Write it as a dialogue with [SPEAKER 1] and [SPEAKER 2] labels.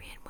[SPEAKER 1] Korean